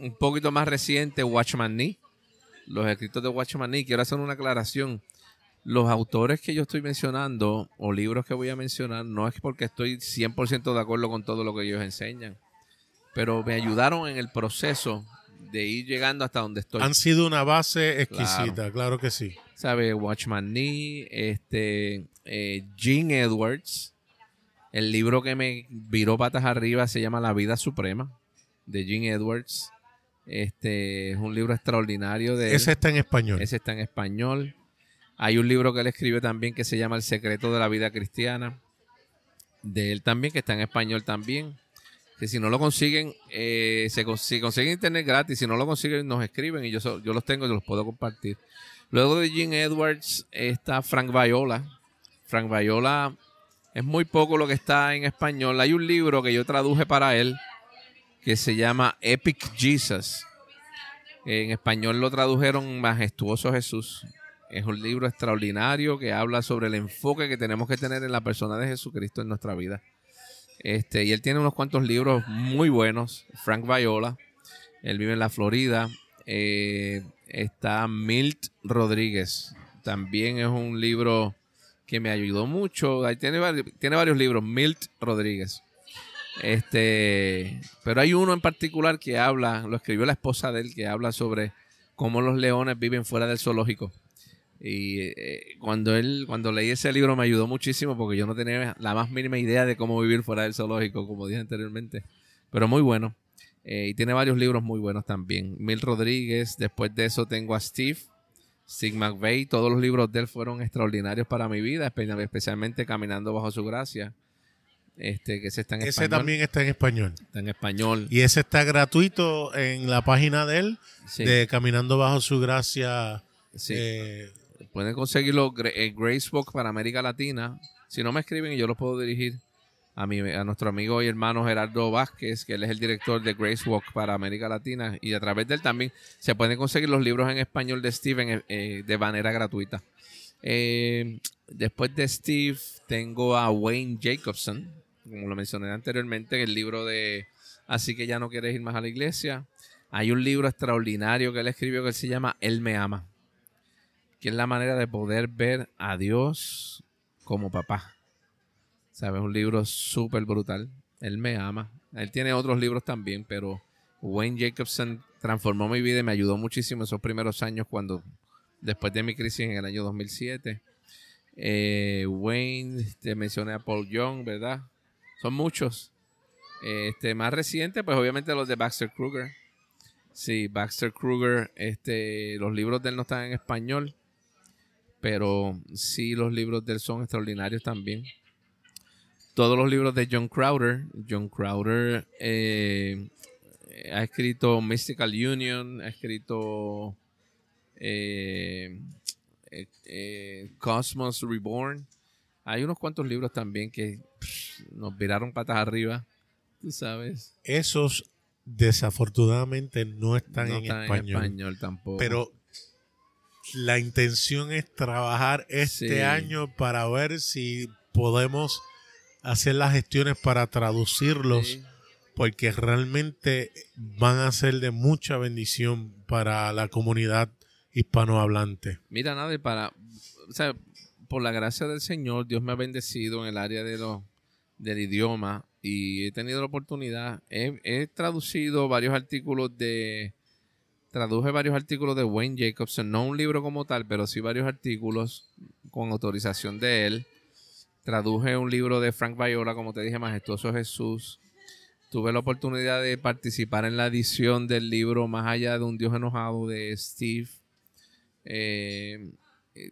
un poquito más reciente, Watchman Nee. Los escritos de Watchman Nee. Quiero hacer una aclaración. Los autores que yo estoy mencionando o libros que voy a mencionar no es porque estoy 100% de acuerdo con todo lo que ellos enseñan, pero me ayudaron en el proceso de ir llegando hasta donde estoy. Han sido una base exquisita, claro, que sí. ¿Sabe? Watchman Nee, este, eh, Gene Edwards. El libro que me viró patas arriba se llama La vida suprema, de Gene Edwards. Este es un libro extraordinario de Ese está en español. Ese está en español. Hay un libro que él escribe también que se llama El secreto de la vida cristiana. De él también, que está en español también que si no lo consiguen, eh, se, si consiguen internet gratis, si no lo consiguen, nos escriben y yo, yo los tengo y los puedo compartir. Luego de Gene Edwards está Frank Viola. Frank Viola es muy poco lo que está en español. Hay un libro que yo traduje para él que se llama Epic Jesus. En español lo tradujeron Majestuoso Jesús. Es un libro extraordinario que habla sobre el enfoque que tenemos que tener en la persona de Jesucristo en nuestra vida. Este, y él tiene unos cuantos libros muy buenos. Frank Viola. Él vive en la Florida. Eh, está Milt Rodríguez. También es un libro que me ayudó mucho. Ahí tiene, tiene varios libros. Milt Rodríguez. Este, pero hay uno en particular que habla, lo escribió la esposa de él, que habla sobre cómo los leones viven fuera del zoológico. Y eh, cuando él, cuando leí ese libro me ayudó muchísimo porque yo no tenía la más mínima idea de cómo vivir fuera del zoológico, como dije anteriormente. Pero muy bueno. Eh, y tiene varios libros muy buenos también. Mil Rodríguez, después de eso tengo a Steve, Steve McVeigh. Todos los libros de él fueron extraordinarios para mi vida, especialmente Caminando bajo su gracia. Este, que ese está en ese también está en español. Está en español. Y ese está gratuito en la página de él, de Caminando bajo su gracia. Sí. Eh, Pueden conseguirlo en Gracebook para América Latina. Si no me escriben, yo los puedo dirigir a, mi, a nuestro amigo y hermano Gerardo Vázquez, que él es el director de Gracewalk para América Latina. Y a través de él también se pueden conseguir los libros en español de Steven eh, eh, de manera gratuita. Eh, después de Steve, tengo a Wayne Jacobson, como lo mencioné anteriormente, el libro de Así que ya no quieres ir más a la iglesia. Hay un libro extraordinario que él escribió que se llama Él me ama que es la manera de poder ver a Dios como papá. ¿Sabes? Un libro súper brutal. Él me ama. Él tiene otros libros también, pero Wayne Jacobson transformó mi vida y me ayudó muchísimo esos primeros años cuando, después de mi crisis en el año 2007. Eh, Wayne, te mencioné a Paul Young, ¿verdad? Son muchos. Este, más reciente, pues obviamente los de Baxter Kruger. Sí, Baxter Kruger, este, los libros de él no están en español pero sí los libros de él son extraordinarios también. Todos los libros de John Crowder. John Crowder eh, ha escrito Mystical Union, ha escrito eh, eh, Cosmos Reborn. Hay unos cuantos libros también que nos viraron patas arriba, tú sabes. Esos desafortunadamente no están, en, están español, en español tampoco. Pero la intención es trabajar este año para ver si podemos hacer las gestiones para traducirlos, porque realmente van a ser de mucha bendición para la comunidad hispanohablante. Mira, nada, para, o sea, por la gracia del Señor, Dios me ha bendecido en el área de del idioma y he tenido la oportunidad, he traducido varios artículos de traduje varios artículos de Wayne Jacobson, no un libro como tal, pero sí varios artículos con autorización de él. Traduje un libro de Frank Viola, como te dije, Majestuoso Jesús. Tuve la oportunidad de participar en la edición del libro Más allá de un Dios enojado de Steve. Eh,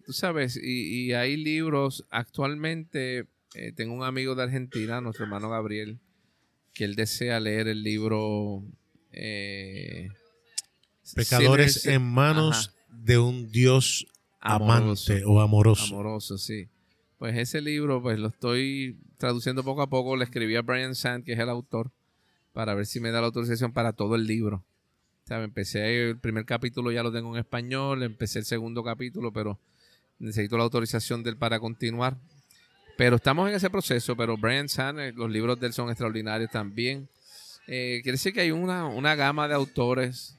tú sabes, y, hay libros, actualmente eh, tengo un amigo de Argentina, nuestro hermano Gabriel, que él desea leer el libro... Pecadores en manos de un Dios amante o amoroso. Amoroso, sí. Pues ese libro, pues lo estoy traduciendo poco a poco. Le escribí a Brian Sand, que es el autor, para ver si me da la autorización para todo el libro. Empecé el primer capítulo, ya lo tengo en español. Empecé el segundo capítulo, pero necesito la autorización de él para continuar. Pero estamos en ese proceso. Pero Brian Sand, eh, los libros de él son extraordinarios también. Eh, quiere decir que hay una, una gama de autores.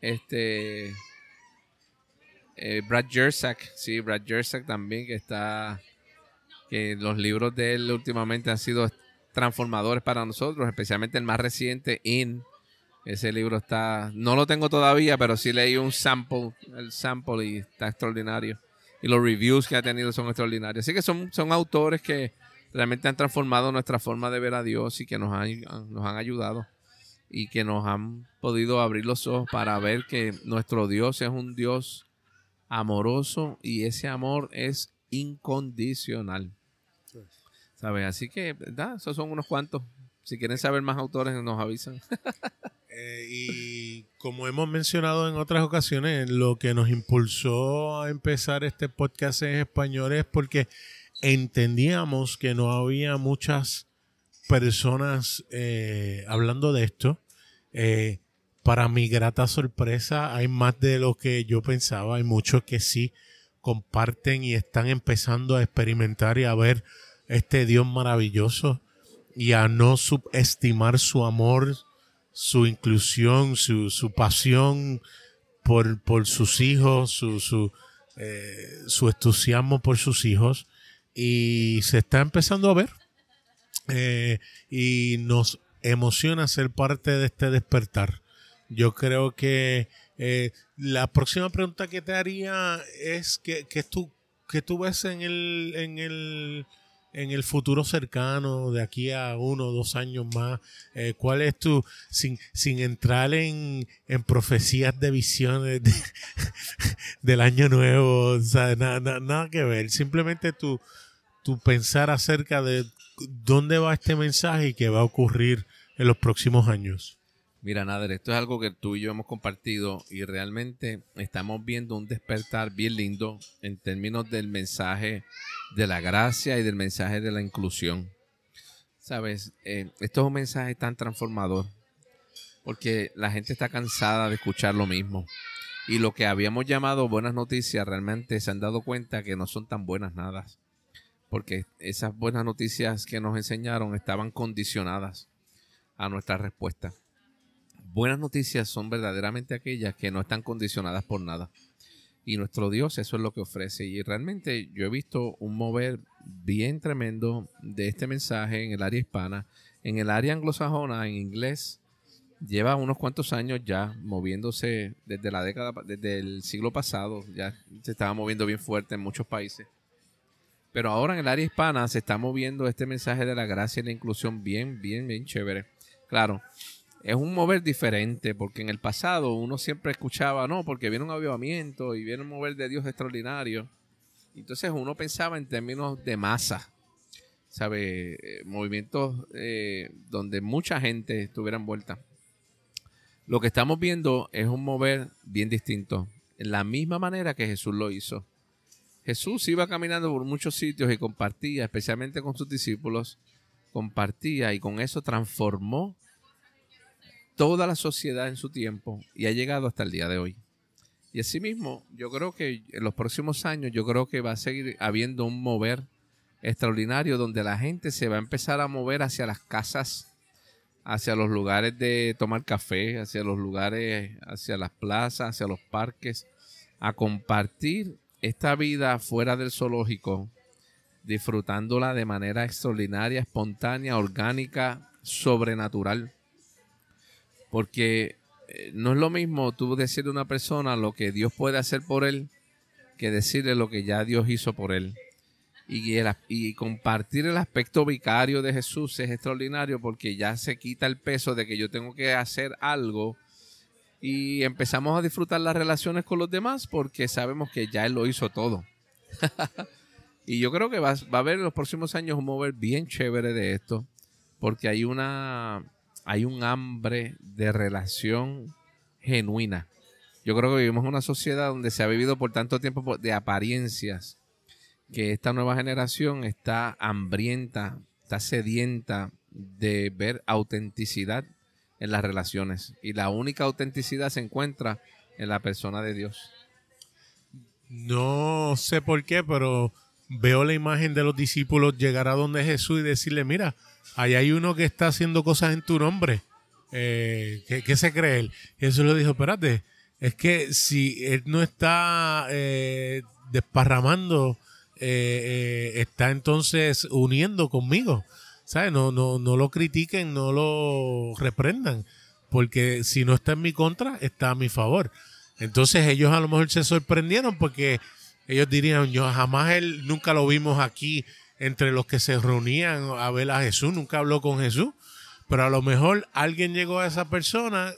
Este. Eh, Brad Jersak, sí, Brad Jersak también, que está. Que los libros de él últimamente han sido transformadores para nosotros, especialmente el más reciente, In. Ese libro está, no lo tengo todavía, pero sí leí un sample, el sample y está extraordinario. Y los reviews que ha tenido son extraordinarios. Así que son, son autores que realmente han transformado nuestra forma de ver a Dios y que nos han, nos han ayudado y que nos han podido abrir los ojos para ver que nuestro Dios es un Dios amoroso y ese amor es incondicional. ¿Sabes? Así que, ¿verdad? Esos son unos cuantos. Si quieren saber más autores, nos avisan. Eh, y como hemos mencionado en otras ocasiones, lo que nos impulsó a empezar este podcast en español es porque entendíamos que no había muchas personas eh, hablando de esto. Eh, para mi grata sorpresa, hay más de lo que yo pensaba. Hay muchos que sí comparten y están empezando a experimentar y a ver este Dios maravilloso y a no subestimar su amor, su inclusión, su, su pasión por, por, sus hijos, su, su, eh, su, entusiasmo por sus hijos. Y se está empezando a ver. Eh, y nos emociona ser parte de este despertar. Yo creo que eh, la próxima pregunta que te haría es que, que tú, que tú ves en el, en el en el futuro cercano, de aquí a uno o dos años más? Eh, ¿Cuál es tu, sin, sin entrar en, en profecías de visiones del año nuevo, o sea, nada, nada que ver, simplemente tu, tu pensar acerca de dónde va este mensaje y qué va a ocurrir en los próximos años? Mira, Nader, esto es algo que tú y yo hemos compartido y realmente estamos viendo un despertar bien lindo en términos del mensaje de la gracia y del mensaje de la inclusión. Sabes, eh, esto es un mensaje tan transformador porque la gente está cansada de escuchar lo mismo. Y lo que habíamos llamado buenas noticias realmente se han dado cuenta que no son tan buenas nada. Porque esas buenas noticias que nos enseñaron estaban condicionadas a nuestra respuesta buenas noticias son verdaderamente aquellas que no están condicionadas por nada. Y nuestro Dios eso es lo que ofrece. Y realmente yo he visto un mover bien tremendo de este mensaje en el área hispana. En el área anglosajona, en inglés, lleva unos cuantos años ya moviéndose desde la década, desde el siglo pasado. Ya se estaba moviendo bien fuerte en muchos países. Pero ahora en el área hispana se está moviendo este mensaje de la gracia y la inclusión bien, bien, bien chévere. Claro, es un mover diferente, porque en el pasado uno siempre escuchaba, no, porque viene un avivamiento y viene un mover de Dios extraordinario. Entonces uno pensaba en términos de masa, ¿sabe? Eh, movimientos eh, donde mucha gente estuviera envuelta. Lo que estamos viendo es un mover bien distinto, en la misma manera que Jesús lo hizo. Jesús iba caminando por muchos sitios y compartía, especialmente con sus discípulos, compartía y con eso transformó toda la sociedad en su tiempo y ha llegado hasta el día de hoy. Y asimismo, yo creo que en los próximos años, yo creo que va a seguir habiendo un mover extraordinario donde la gente se va a empezar a mover hacia las casas, hacia los lugares de tomar café, hacia los lugares, hacia las plazas, hacia los parques, a compartir esta vida fuera del zoológico, disfrutándola de manera extraordinaria, espontánea, orgánica, sobrenatural. Porque eh, no es lo mismo tú decirle a una persona lo que Dios puede hacer por él que decirle lo que ya Dios hizo por él. Y, y compartir el aspecto vicario de Jesús es extraordinario porque ya se quita el peso de que yo tengo que hacer algo y empezamos a disfrutar las relaciones con los demás porque sabemos que ya Él lo hizo todo. y yo creo que va, va, a haber en los próximos años un mover bien chévere de esto porque hay una hay un hambre de relación genuina. Yo creo que vivimos en una sociedad donde se ha vivido por tanto tiempo de apariencias que esta nueva generación está hambrienta, está sedienta de ver autenticidad en las relaciones. Y la única autenticidad se encuentra en la persona de Dios. No sé por qué, pero veo la imagen de los discípulos llegar a donde Jesús y decirle, mira, ahí hay uno que está haciendo cosas en tu nombre. Eh, ¿qué, se cree él? Jesús le dijo, espérate, es que si él no está eh, desparramando, eh, está entonces uniendo conmigo. ¿sabes? No, no, no lo critiquen, no lo reprendan, porque si no está en mi contra, está a mi favor. Entonces ellos a lo mejor se sorprendieron porque ellos dirían, yo jamás él, nunca lo vimos aquí entre los que se reunían a ver a Jesús, nunca habló con Jesús, pero a lo mejor alguien llegó a esa persona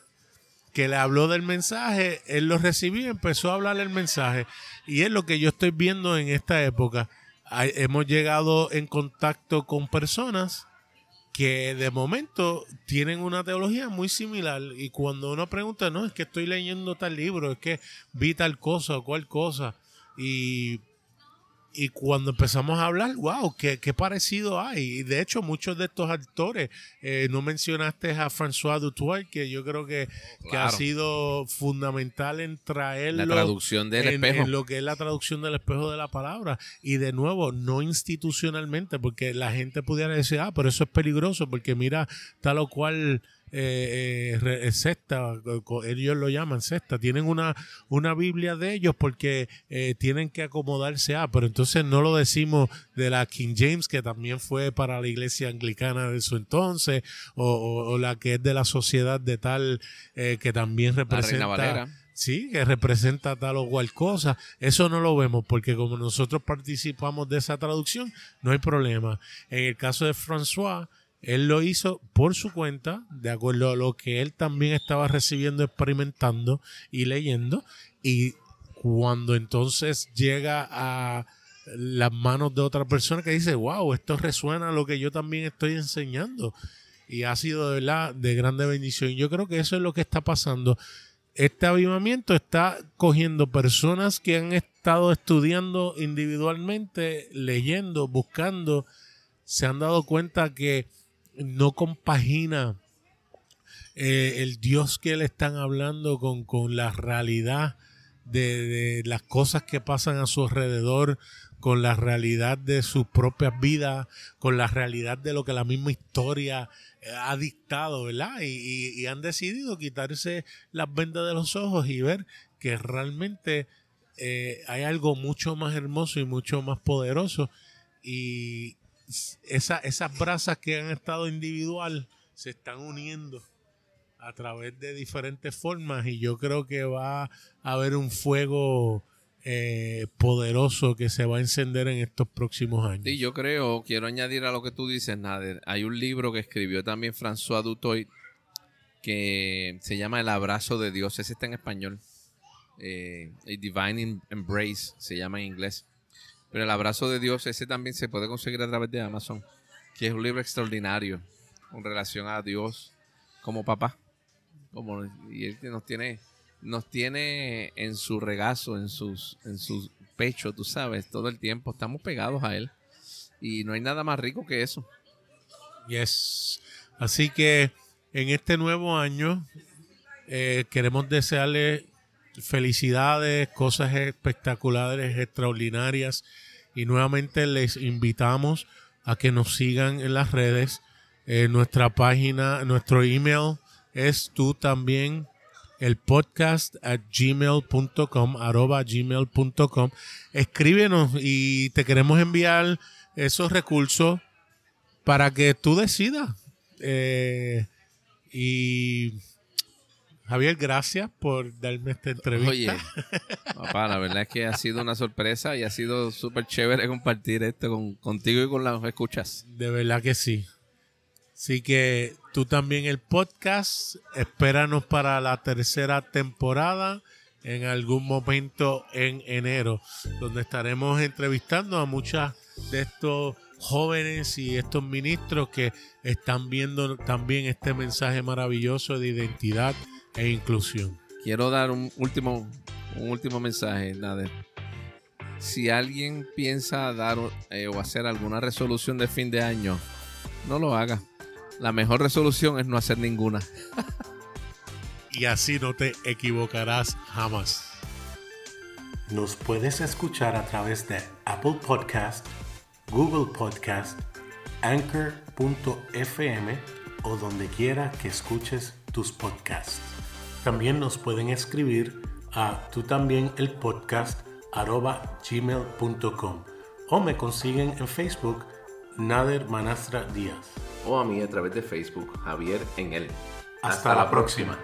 que le habló del mensaje, él lo recibió y empezó a hablar el mensaje. Y es lo que yo estoy viendo en esta época hemos llegado en contacto con personas que de momento tienen una teología muy similar y cuando uno pregunta, no, es que estoy leyendo tal libro, es que vi tal cosa o cual cosa y y cuando empezamos a hablar, wow, qué, qué parecido hay. Y de hecho, muchos de estos actores, eh, no mencionaste a François Dutoit, que yo creo que, que, ha sido fundamental en traerlo. La traducción del espejo. En lo que es la traducción del espejo de la palabra. Y de nuevo, no institucionalmente, porque la gente pudiera decir, ah, pero eso es peligroso, porque mira, tal o cual eh, eh, cesta, ellos lo llaman cesta, tienen una, una Biblia de ellos porque eh, tienen que acomodarse a, pero entonces no lo decimos de la King James, que también fue para la iglesia anglicana de su entonces, o, la que es de la sociedad de tal eh, que también representa... Sí, que representa tal o cual cosa. Eso no lo vemos porque como nosotros participamos de esa traducción, no hay problema. En el caso de François, él lo hizo por su cuenta, de acuerdo a lo que él también estaba recibiendo, experimentando y leyendo. Y cuando entonces llega a las manos de otra persona que dice, wow, esto resuena a lo que yo también estoy enseñando. Y ha sido de verdad de grande bendición. Yo creo que eso es lo que está pasando. Este avivamiento está cogiendo personas que han estado estudiando individualmente, leyendo, buscando, se han dado cuenta que no compagina eh, el Dios que le están hablando con, la realidad de, las cosas que pasan a su alrededor, con la realidad de sus propias vidas, con la realidad de lo que la misma historia eh, ha dictado, ¿verdad? Y, han decidido quitarse las vendas de los ojos y ver que realmente eh, hay algo mucho más hermoso y mucho más poderoso. Y, esa, esas brasas que han estado individual se están uniendo a través de diferentes formas y yo creo que va a haber un fuego eh, poderoso que se va a encender en estos próximos años. Sí, yo creo, quiero añadir a lo que tú dices, Nader. Hay un libro que escribió también François Dutoit que se llama El abrazo de Dios. Ese está en español. Eh, Divine Embrace se llama en inglés. Pero el abrazo de Dios, ese también se puede conseguir a través de Amazon, que es un libro extraordinario con relación a Dios como papá. Como, y él nos tiene, nos tiene en su regazo, en sus, en su pecho, tú sabes, todo el tiempo. Estamos pegados a él. Y no hay nada más rico que eso. Yes. Así que en este nuevo año eh, queremos desearle felicidades, cosas espectaculares, extraordinarias. Y nuevamente les invitamos a que nos sigan en las redes. En nuestra página, nuestro email es tú también el podcast at gmail.com, arroba gmail.com. Escríbenos y te queremos enviar esos recursos para que tú decidas. Eh, y Javier, gracias por darme esta entrevista. Oye, papá, la verdad es que ha sido una sorpresa y ha sido súper chévere compartir esto con, contigo y con las escuchas. De verdad que sí. Así que tú también el podcast, espéranos para la tercera temporada en algún momento en enero, donde estaremos entrevistando a muchas de estos jóvenes y estos ministros que están viendo también este mensaje maravilloso de identidad e inclusión. Quiero dar un último, un último mensaje, Nader. Si alguien piensa dar eh, o hacer alguna resolución de fin de año, no lo haga la mejor resolución es no hacer ninguna. y así no te equivocarás jamás. Nos puedes escuchar a través de Apple Podcast, Google Podcast, Anchor.fm o donde quiera que escuches tus podcasts. También nos pueden escribir a tú también el podcast gmail.com o me consiguen en Facebook Nader Manastra Díaz o a mí a través de Facebook, Javier en él. Hasta, la próxima.